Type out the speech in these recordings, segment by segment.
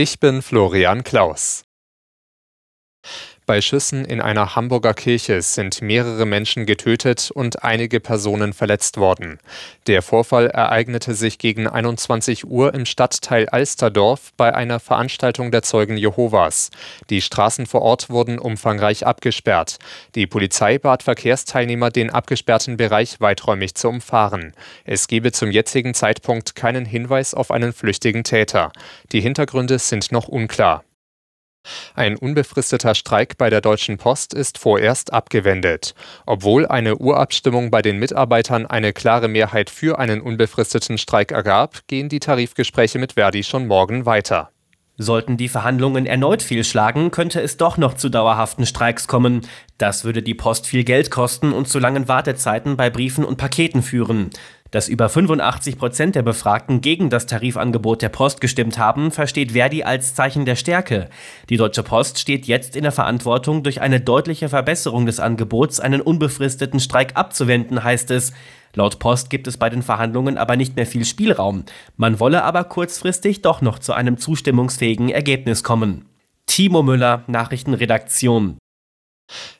Ich bin Florian Klaus. Bei Schüssen in einer Hamburger Kirche sind mehrere Menschen getötet und einige Personen verletzt worden. Der Vorfall ereignete sich gegen 21 Uhr im Stadtteil Alsterdorf bei einer Veranstaltung der Zeugen Jehovas. Die Straßen vor Ort wurden umfangreich abgesperrt. Die Polizei bat Verkehrsteilnehmer, den abgesperrten Bereich weiträumig zu umfahren. Es gebe zum jetzigen Zeitpunkt keinen Hinweis auf einen flüchtigen Täter. Die Hintergründe sind noch unklar. Ein unbefristeter Streik bei der Deutschen Post ist vorerst abgewendet. Obwohl eine Urabstimmung bei den Mitarbeitern eine klare Mehrheit für einen unbefristeten Streik ergab, gehen die Tarifgespräche mit Verdi schon morgen weiter. Sollten die Verhandlungen erneut fehlschlagen, könnte es doch noch zu dauerhaften Streiks kommen. Das würde die Post viel Geld kosten und zu langen Wartezeiten bei Briefen und Paketen führen. Dass über 85 Prozent der Befragten gegen das Tarifangebot der Post gestimmt haben, versteht Verdi als Zeichen der Stärke. Die Deutsche Post steht jetzt in der Verantwortung, durch eine deutliche Verbesserung des Angebots einen unbefristeten Streik abzuwenden, heißt es. Laut Post gibt es bei den Verhandlungen aber nicht mehr viel Spielraum. Man wolle aber kurzfristig doch noch zu einem zustimmungsfähigen Ergebnis kommen. Timo Müller, Nachrichtenredaktion.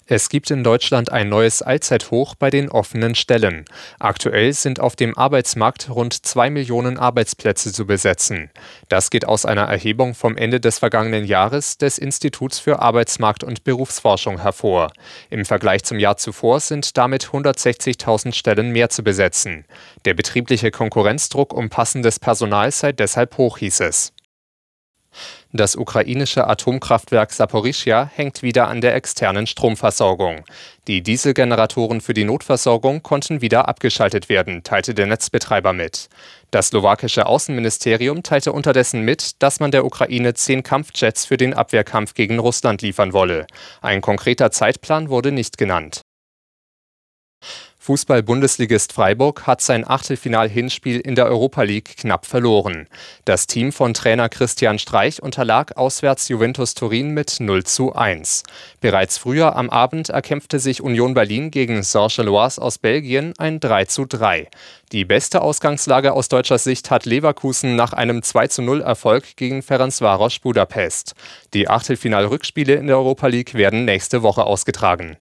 Es gibt in Deutschland ein neues Allzeithoch bei den offenen Stellen. Aktuell sind auf dem Arbeitsmarkt rund zwei Millionen Arbeitsplätze zu besetzen. Das geht aus einer Erhebung vom Ende des vergangenen Jahres des Instituts für Arbeitsmarkt und Berufsforschung hervor. Im Vergleich zum Jahr zuvor sind damit 160.000 Stellen mehr zu besetzen. Der betriebliche Konkurrenzdruck um passendes Personal sei deshalb hoch, hieß es. Das ukrainische Atomkraftwerk Saporischja hängt wieder an der externen Stromversorgung. Die Dieselgeneratoren für die Notversorgung konnten wieder abgeschaltet werden, teilte der Netzbetreiber mit. Das slowakische Außenministerium teilte unterdessen mit, dass man der Ukraine zehn Kampfjets für den Abwehrkampf gegen Russland liefern wolle. Ein konkreter Zeitplan wurde nicht genannt. Fußball-Bundesligist Freiburg hat sein Achtelfinal-Hinspiel in der Europa League knapp verloren. Das Team von Trainer Christian Streich unterlag auswärts Juventus Turin mit 0 zu 1. Bereits früher am Abend erkämpfte sich Union Berlin gegen Saint-Gilloise aus Belgien ein 3 zu 3. Die beste Ausgangslage aus deutscher Sicht hat Leverkusen nach einem 2 zu 0 Erfolg gegen Ferencvaros Budapest. Die Achtelfinal-Rückspiele in der Europa League werden nächste Woche ausgetragen.